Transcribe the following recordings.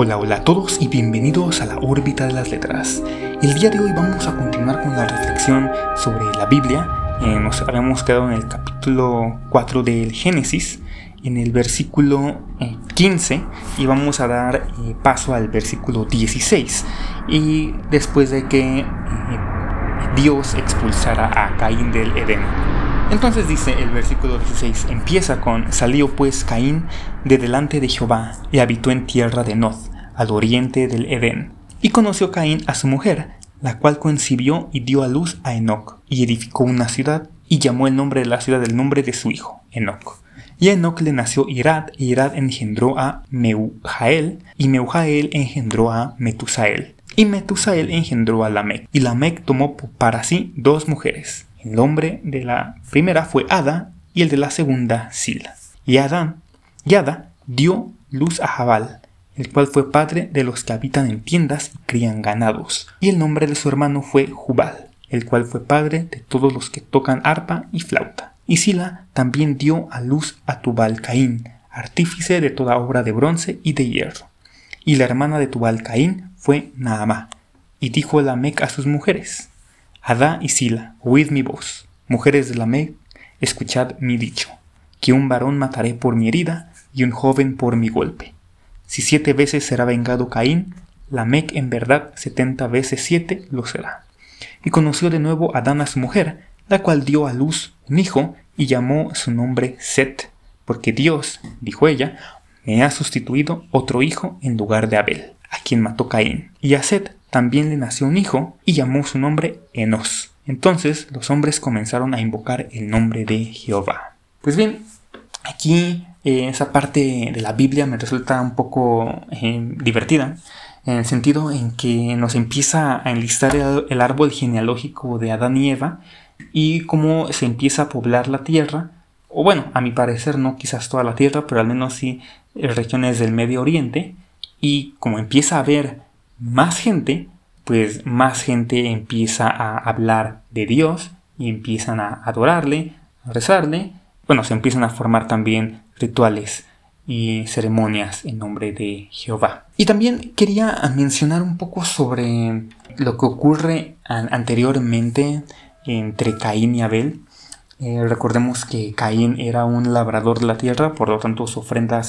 Hola, hola a todos y bienvenidos a la órbita de las letras. El día de hoy vamos a continuar con la reflexión sobre la Biblia. Eh, nos habíamos quedado en el capítulo 4 del Génesis, en el versículo 15, eh, y vamos a dar eh, paso al versículo 16. Y después de que Dios expulsara a Caín del Edén. Entonces dice el versículo 16, empieza con, salió pues Caín de delante de Jehová y habitó en tierra de Nod, al oriente del Edén. Y conoció Caín a su mujer, la cual concibió y dio a luz a Enoc, y edificó una ciudad, y llamó el nombre de la ciudad del nombre de su hijo, Enoc. Y a Enoc le nació Irad, y Irad engendró a Meujael, y Meujael engendró a Metusael. Y Metusael engendró a Lamec, y Lamec tomó para sí dos mujeres, el nombre de la primera fue Ada y el de la segunda Sila. Y Adán, y Ada dio luz a Jabal, el cual fue padre de los que habitan en tiendas y crían ganados. Y el nombre de su hermano fue Jubal, el cual fue padre de todos los que tocan arpa y flauta. Y Sila también dio a luz a Tubal Caín, artífice de toda obra de bronce y de hierro. Y la hermana de Tubal Caín fue Naamá. Y dijo Lamec a sus mujeres, Adá y Sila, oíd mi voz. Mujeres de la Meg, escuchad mi dicho, que un varón mataré por mi herida y un joven por mi golpe. Si siete veces será vengado Caín, la Meg en verdad setenta veces siete lo será. Y conoció de nuevo Adán a su mujer, la cual dio a luz un hijo y llamó su nombre Set, porque Dios, dijo ella, me ha sustituido otro hijo en lugar de Abel, a quien mató Caín. Y a Set también le nació un hijo y llamó su nombre Enos. Entonces los hombres comenzaron a invocar el nombre de Jehová. Pues bien, aquí eh, esa parte de la Biblia me resulta un poco eh, divertida, en el sentido en que nos empieza a enlistar el, árbol genealógico de Adán y Eva y cómo se empieza a poblar la tierra, o bueno, a mi parecer no quizás toda la tierra, pero al menos sí eh, regiones del Medio Oriente, y como empieza a haber más gente, pues más gente empieza a hablar de Dios y empiezan a adorarle, a rezarle. Bueno, se empiezan a formar también rituales y ceremonias en nombre de Jehová. Y también quería mencionar un poco sobre lo que ocurre anteriormente entre Caín y Abel. Eh, recordemos que Caín era un labrador de la tierra, por lo tanto su ofrenda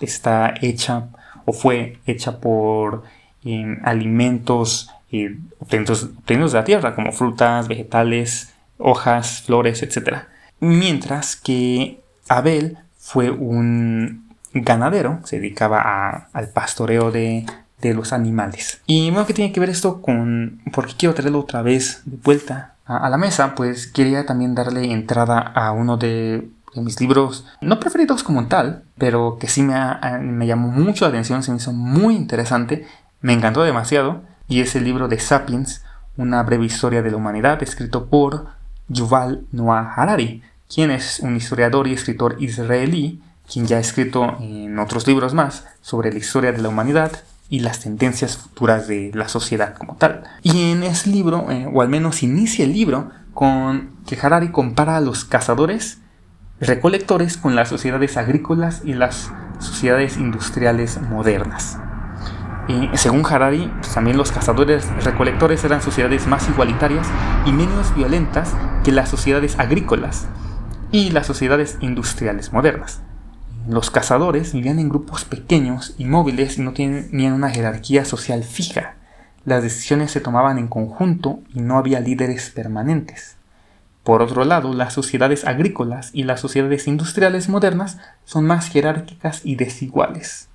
está hecha o fue hecha por eh, alimentos eh, obtenidos, de la tierra, como frutas, vegetales, hojas, flores, etc. Mientras que Abel fue un ganadero, se dedicaba al pastoreo de, los animales. Y bueno, ¿qué tiene que ver esto con por qué quiero traerlo otra vez de vuelta a, la mesa? Pues quería también darle entrada a uno de mis libros, no preferidos como tal, pero que sí me, me llamó mucho la atención, se me hizo muy interesante, me encantó demasiado, y es el libro de Sapiens, una breve historia de la humanidad, escrito por Yuval Noah Harari, quien es un historiador y escritor israelí, quien ya ha escrito en otros libros más sobre la historia de la humanidad y las tendencias futuras de la sociedad como tal. Y en ese libro, eh, o al menos inicia el libro, con que Harari compara a los cazadores recolectores con las sociedades agrícolas y las sociedades industriales modernas. Según Harari, pues, también los cazadores recolectores eran sociedades más igualitarias y menos violentas que las sociedades agrícolas y las sociedades industriales modernas. Los cazadores vivían en grupos pequeños y móviles y no tenían una jerarquía social fija. Las decisiones se tomaban en conjunto y no había líderes permanentes. Por otro lado, las sociedades agrícolas y las sociedades industriales modernas son más jerárquicas y desiguales.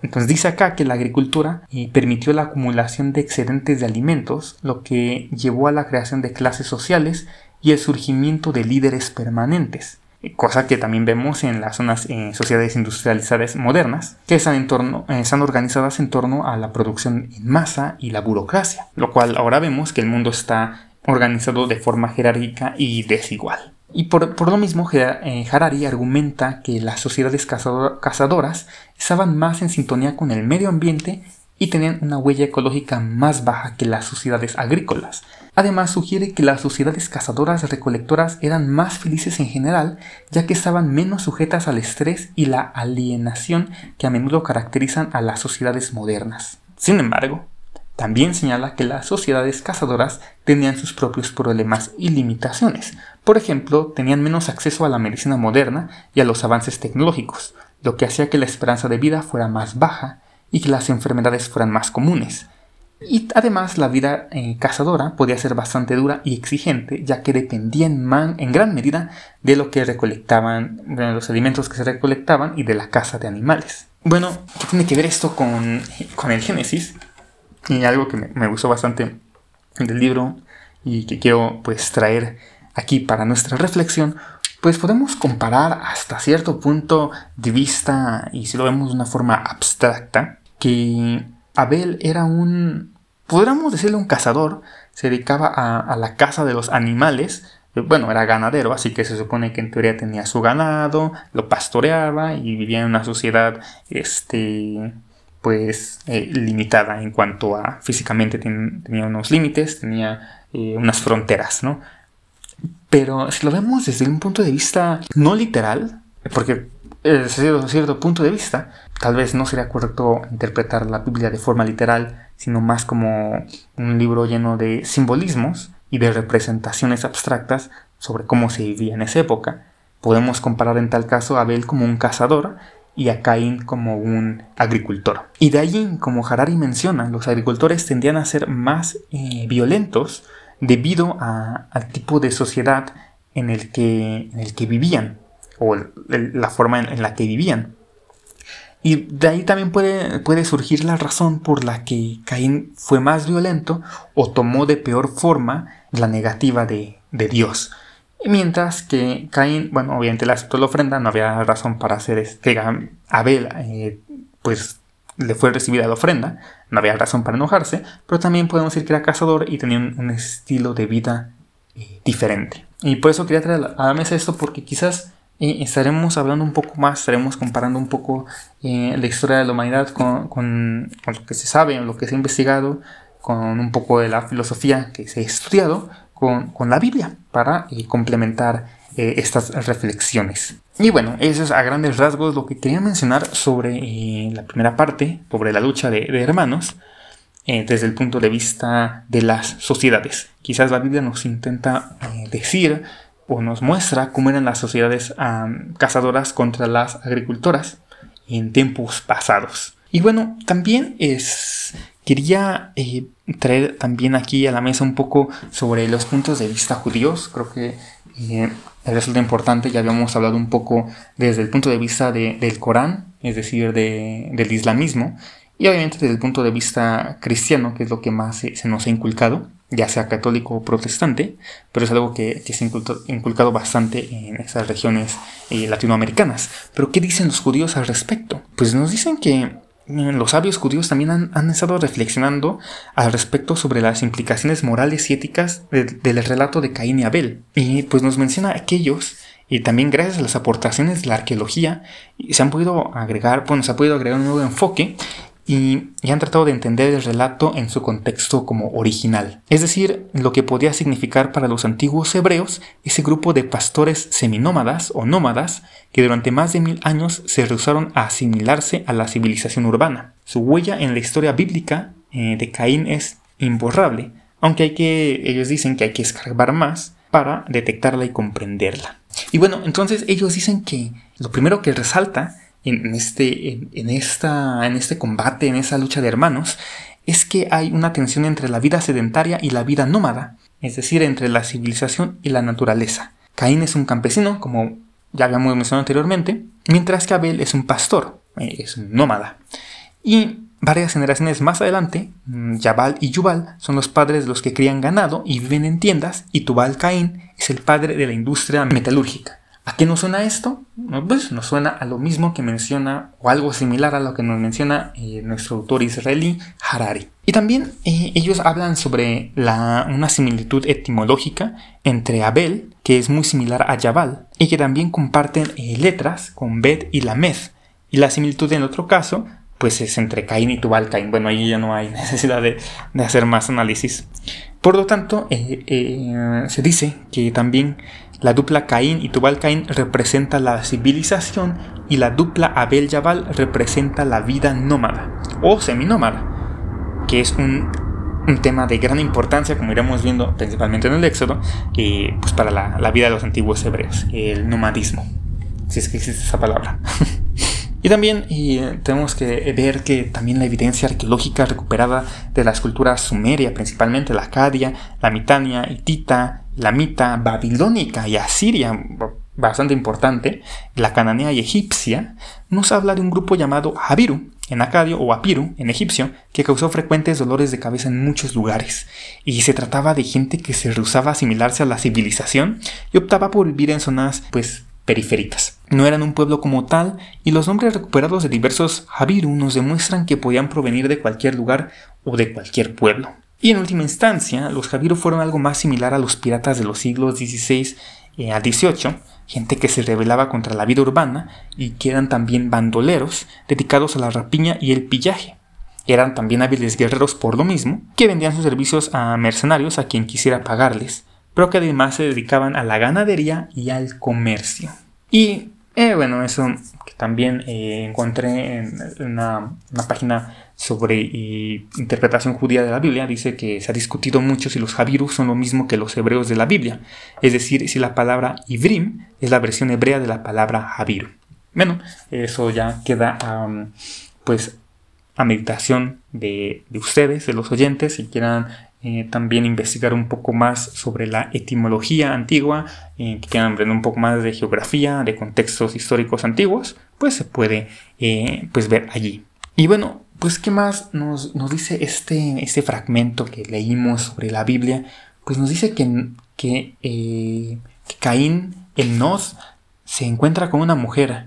Entonces dice acá que la agricultura eh, permitió la acumulación de excedentes de alimentos, lo que llevó a la creación de clases sociales y el surgimiento de líderes permanentes, cosa que también vemos en las eh, sociedades industrializadas modernas, que eh, están organizadas en torno a la producción en masa y la burocracia, lo cual ahora vemos que el mundo está organizado de forma jerárquica y desigual. Y por, lo mismo, eh, Harari argumenta que las sociedades cazadoras estaban más en sintonía con el medio ambiente y tenían una huella ecológica más baja que las sociedades agrícolas. Además sugiere que las sociedades cazadoras recolectoras eran más felices en general, ya que estaban menos sujetas al estrés y la alienación que a menudo caracterizan a las sociedades modernas. Sin embargo, también señala que las sociedades cazadoras tenían sus propios problemas y limitaciones. Por ejemplo, tenían menos acceso a la medicina moderna y a los avances tecnológicos, lo que hacía que la esperanza de vida fuera más baja y que las enfermedades fueran más comunes. Y además la vida eh, cazadora podía ser bastante dura y exigente, ya que dependía en, gran medida de lo que recolectaban, de los alimentos que se recolectaban y de la caza de animales. Bueno, ¿qué tiene que ver esto con, con el Génesis? Y algo que me, gustó bastante del libro y que quiero pues traer aquí para nuestra reflexión, pues podemos comparar hasta cierto punto de vista, y si lo vemos de una forma abstracta, que Abel era un, podríamos decirle un cazador, se dedicaba a, la caza de los animales, bueno, era ganadero, así que se supone que en teoría tenía su ganado, lo pastoreaba y vivía en una sociedad, este, pues eh, limitada en cuanto a físicamente tenía unos límites, tenía eh, unas fronteras, ¿no? Pero si lo vemos desde un punto de vista no literal, porque desde cierto punto de vista, tal vez no sería correcto interpretar la Biblia de forma literal, sino más como un libro lleno de simbolismos y de representaciones abstractas sobre cómo se vivía en esa época. Podemos comparar en tal caso a Abel como un cazador y a Caín como un agricultor. Y de ahí, como Harari menciona, los agricultores tendían a ser más eh, violentos debido al tipo de sociedad en el que, en el que vivían o la forma en, la que vivían. Y de ahí también puede, puede surgir la razón por la que Caín fue más violento o tomó de peor forma la negativa de, de Dios. Mientras que Caín, bueno, obviamente le aceptó la ofrenda, no había razón para hacer que Abel, eh, pues le fue recibida la ofrenda, no había razón para enojarse, pero también podemos decir que era cazador y tenía un, estilo de vida eh, diferente. Y por eso quería traer a la mesa esto, porque quizás eh, estaremos hablando un poco más, estaremos comparando un poco la historia de la humanidad con, con, lo que se sabe, lo que se ha investigado, con un poco de la filosofía que se ha estudiado, con, la Biblia para eh, complementar eh, estas reflexiones. Y bueno, eso es a grandes rasgos lo que quería mencionar sobre eh, la primera parte, sobre la lucha de, hermanos, desde el punto de vista de las sociedades. Quizás la Biblia nos intenta decir o nos muestra cómo eran las sociedades cazadoras contra las agricultoras en tiempos pasados. Y bueno, también es, quería traer también aquí a la mesa un poco sobre los puntos de vista judíos. Creo que eh, resulta importante, ya habíamos hablado un poco desde el punto de vista del Corán, es decir, del islamismo, y obviamente desde el punto de vista cristiano, que es lo que más se, nos ha inculcado, ya sea católico o protestante, pero es algo que, se ha inculcado, bastante en esas regiones eh, latinoamericanas. Pero ¿qué dicen los judíos al respecto? Pues nos dicen que los sabios judíos también han, estado reflexionando al respecto sobre las implicaciones morales y éticas del relato de Caín y Abel. Y pues nos menciona aquellos, y también gracias a las aportaciones de la arqueología, se han podido agregar, bueno, se ha podido agregar un nuevo enfoque y, han tratado de entender el relato en su contexto como original, es decir, lo que podía significar para los antiguos hebreos ese grupo de pastores seminómadas o nómadas que durante más de mil años se rehusaron a asimilarse a la civilización urbana. Su huella en la historia bíblica eh, de Caín es imborrable, aunque hay que, ellos dicen que hay que escarbar más para detectarla y comprenderla. Y bueno, entonces ellos dicen que lo primero que resalta en este, en, esta, en este combate, en esa lucha de hermanos, es que hay una tensión entre la vida sedentaria y la vida nómada, es decir, entre la civilización y la naturaleza. Caín es un campesino, como ya habíamos mencionado anteriormente, mientras que Abel es un pastor, eh, es un nómada. Y varias generaciones más adelante, Yabal y Yubal son los padres de los que crían ganado y viven en tiendas, y Tubal Caín es el padre de la industria metalúrgica. ¿A qué nos suena esto? Pues nos suena a lo mismo que menciona, o algo similar a lo que nos menciona eh, nuestro autor israelí Harari. Y también eh, ellos hablan sobre una similitud etimológica entre Abel, que es muy similar a Yabal, y que también comparten eh, letras con Bet y Lamed. Y la similitud en otro caso pues es entre Caín y Tubal Caín. Bueno, ahí ya no hay necesidad de, hacer más análisis. Por lo tanto, se dice que también la dupla Caín y Tubal Caín representa la civilización y la dupla Abel Yabal representa la vida nómada o seminómada, que es un, tema de gran importancia, como iremos viendo principalmente en el Éxodo, eh, pues para la, la vida de los antiguos hebreos, el nomadismo, si es que existe esa palabra. Y también tenemos que ver que también la evidencia arqueológica recuperada de la escultura sumeria, principalmente la Acadia, la Mitania, Hitita, la Mita, babilónica y asiria, bastante importante, la cananea y egipcia, nos habla de un grupo llamado Habiru, en acadio, o Apiru, en egipcio, que causó frecuentes dolores de cabeza en muchos lugares. Y se trataba de gente que se rehusaba a asimilarse a la civilización y optaba por vivir en zonas, pues, periféricas. No eran un pueblo como tal, y los nombres recuperados de diversos Habiru nos demuestran que podían provenir de cualquier lugar o de cualquier pueblo. Y en última instancia, los Habiru fueron algo más similar a los piratas de los siglos XVI a XVIII, gente que se rebelaba contra la vida urbana y que eran también bandoleros dedicados a la rapiña y el pillaje. Eran también hábiles guerreros por lo mismo, que vendían sus servicios a mercenarios a quien quisiera pagarles, pero que además se dedicaban a la ganadería y al comercio. Y eh, bueno, eso que también eh, encontré en una, página sobre interpretación judía de la Biblia, dice que se ha discutido mucho si los Javirus son lo mismo que los hebreos de la Biblia, es decir, si la palabra Ibrim es la versión hebrea de la palabra Javiru. Bueno, eso ya queda pues a meditación de ustedes, de los oyentes, si quieran eh, también investigar un poco más sobre la etimología antigua, eh, que quieran aprender un poco más de geografía, de contextos históricos antiguos, pues se puede eh, pues ver allí. Y bueno, pues qué más nos, dice este, este fragmento que leímos sobre la Biblia, pues nos dice que, que, que Caín, el Noz, se encuentra con una mujer.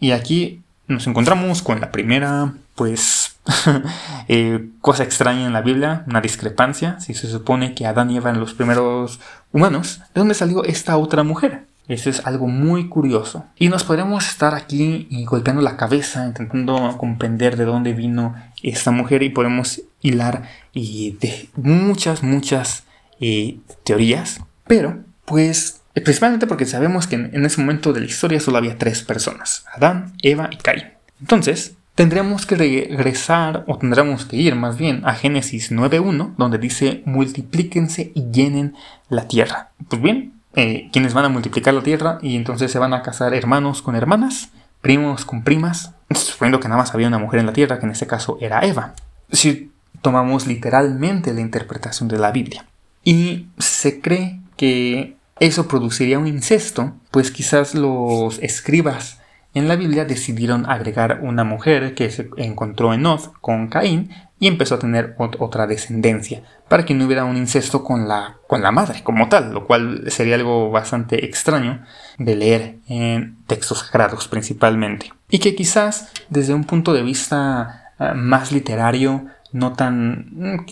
Y aquí nos encontramos con la primera, pues, Eh, cosa extraña en la Biblia, una discrepancia, si se supone que Adán y Eva eran los primeros humanos, ¿de dónde salió esta otra mujer? Eso es algo muy curioso. Y nos podemos estar aquí golpeando la cabeza, intentando comprender de dónde vino esta mujer y podemos hilar y de muchas, muchas eh, teorías. Pero, pues, principalmente porque sabemos que en ese momento de la historia solo había tres personas, Adán, Eva y Caín. Entonces, tendríamos que regresar, o tendríamos que ir más bien a Génesis 9.1, donde dice multiplíquense y llenen la tierra. Pues bien, eh, quienes van a multiplicar la tierra y entonces se van a casar hermanos con hermanas, primos con primas, suponiendo que nada más había una mujer en la tierra, que en este caso era Eva. Si tomamos literalmente la interpretación de la Biblia. Y se cree que eso produciría un incesto, pues quizás los escribas en la Biblia decidieron agregar una mujer que se encontró en Oz con Caín y empezó a tener otra descendencia, para que no hubiera un incesto con la, con la madre como tal, lo cual sería algo bastante extraño de leer en textos sagrados principalmente. Y que quizás desde un punto de vista ah, más literario, no tan...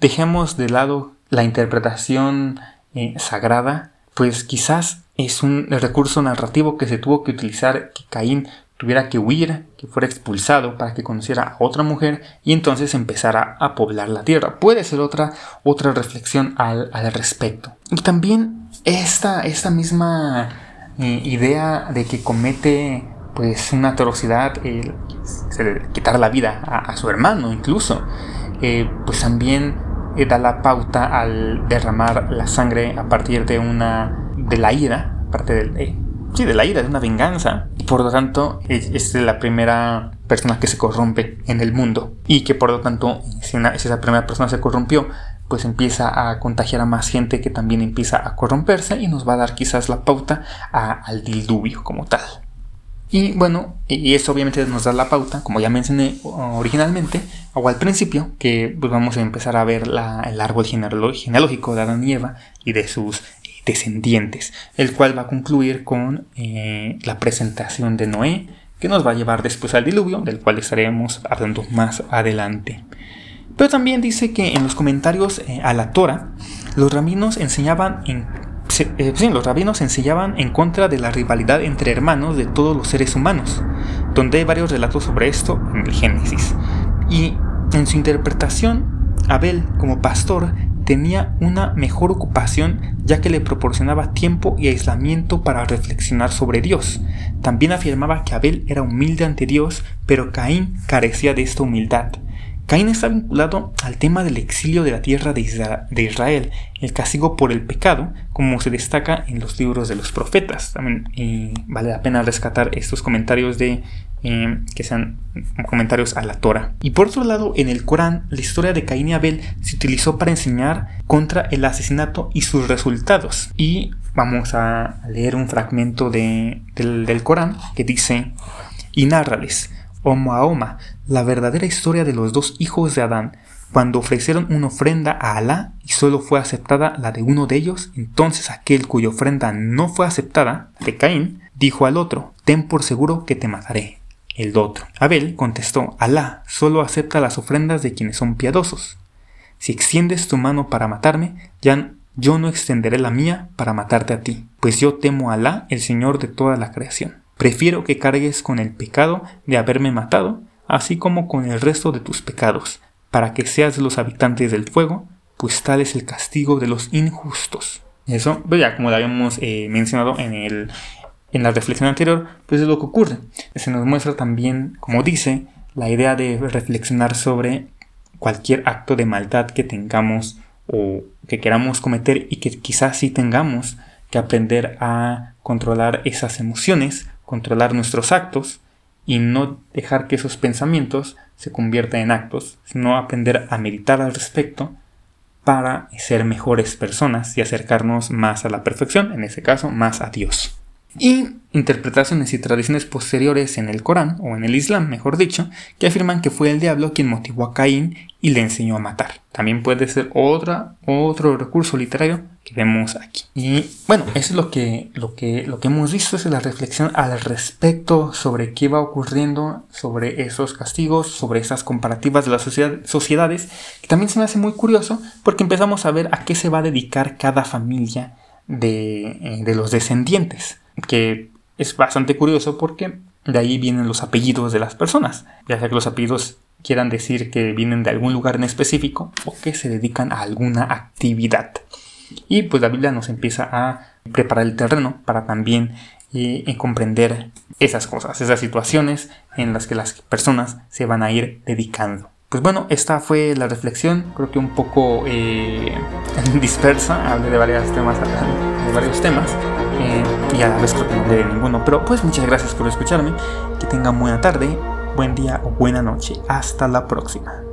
Dejemos de lado la interpretación eh, sagrada, pues quizás es un recurso narrativo que se tuvo que utilizar que Caín tuviera que huir, que fuera expulsado para que conociera a otra mujer y entonces empezara a poblar la tierra. Puede ser otra, otra reflexión al, respecto. Y también esta, esta misma eh, idea de que comete pues una atrocidad, el, quitar la vida a, su hermano incluso, eh, pues también eh, da la pauta al derramar la sangre a partir de una de la ira, parte del, eh, sí, de la ira, de una venganza. Y por lo tanto, es, la primera persona que se corrompe en el mundo. Y que por lo tanto, si, esa primera persona se corrompió, pues empieza a contagiar a más gente que también empieza a corromperse y nos va a dar quizás la pauta al diluvio como tal. Y bueno, y eso obviamente nos da la pauta, como ya mencioné originalmente, o al principio, que pues vamos a empezar a ver el árbol genealógico de Adán y Eva y de sus descendientes, el cual va a concluir con eh, la presentación de Noé, que nos va a llevar después al diluvio, del cual estaremos hablando más adelante. Pero también dice que en los comentarios eh, a la Torah, los rabinos enseñaban en eh, los rabinos enseñaban en contra de la rivalidad entre hermanos de todos los seres humanos, donde hay varios relatos sobre esto en el Génesis. Y en su interpretación, Abel, como pastor, tenía una mejor ocupación ya que le proporcionaba tiempo y aislamiento para reflexionar sobre Dios. También afirmaba que Abel era humilde ante Dios, pero Caín carecía de esta humildad. Caín está vinculado al tema del exilio de la tierra de Israel, el castigo por el pecado, como se destaca en los libros de los profetas. También eh, vale la pena rescatar estos comentarios de eh, que sean comentarios a la Torah. Y por otro lado, en el Corán, la historia de Caín y Abel se utilizó para enseñar contra el asesinato y sus resultados. Y vamos a leer un fragmento del, Corán que dice, y nárrales o Mahoma, la verdadera historia de los dos hijos de Adán. Cuando ofrecieron una ofrenda a Alá y solo fue aceptada la de uno de ellos, entonces aquel cuya ofrenda no fue aceptada, de Caín, dijo al otro, ten por seguro que te mataré. El otro. Abel contestó, Alá solo acepta las ofrendas de quienes son piadosos. Si extiendes tu mano para matarme, ya yo no extenderé la mía para matarte a ti, pues yo temo a Alá, el Señor de toda la creación. Prefiero que cargues con el pecado de haberme matado, así como con el resto de tus pecados, para que seas los habitantes del fuego, pues tal es el castigo de los injustos. Eso, pues ya como lo habíamos eh, mencionado en, el, en la reflexión anterior, pues es lo que ocurre. Se nos muestra también, como dice, la idea de reflexionar sobre cualquier acto de maldad que tengamos o que queramos cometer y que quizás sí tengamos que aprender a controlar esas emociones controlar nuestros actos y no dejar que esos pensamientos se conviertan en actos, sino aprender a meditar al respecto para ser mejores personas y acercarnos más a la perfección, en ese caso más a Dios y interpretaciones y tradiciones posteriores en el Corán, o en el Islam, mejor dicho, que afirman que fue el diablo quien motivó a Caín y le enseñó a matar. También puede ser otra, otro recurso literario que vemos aquí. Y bueno, eso es lo que, lo que, lo que hemos visto, es la reflexión al respecto sobre qué va ocurriendo, sobre esos castigos, sobre esas comparativas de las sociedades, que también se me hace muy curioso porque empezamos a ver a qué se va a dedicar cada familia de, eh, de los descendientes que es bastante curioso porque de ahí vienen los apellidos de las personas, ya sea que los apellidos quieran decir que vienen de algún lugar en específico o que se dedican a alguna actividad. Y pues la Biblia nos empieza a preparar el terreno para también eh, comprender esas cosas, esas situaciones en las que las personas se van a ir dedicando. Pues bueno, esta fue la reflexión, creo que un poco eh, dispersa, hablé de, varios temas, de varios temas, eh, y a la vez creo que no hablé de ninguno, pero pues muchas gracias por escucharme, que tengan buena tarde, buen día o buena noche, hasta la próxima.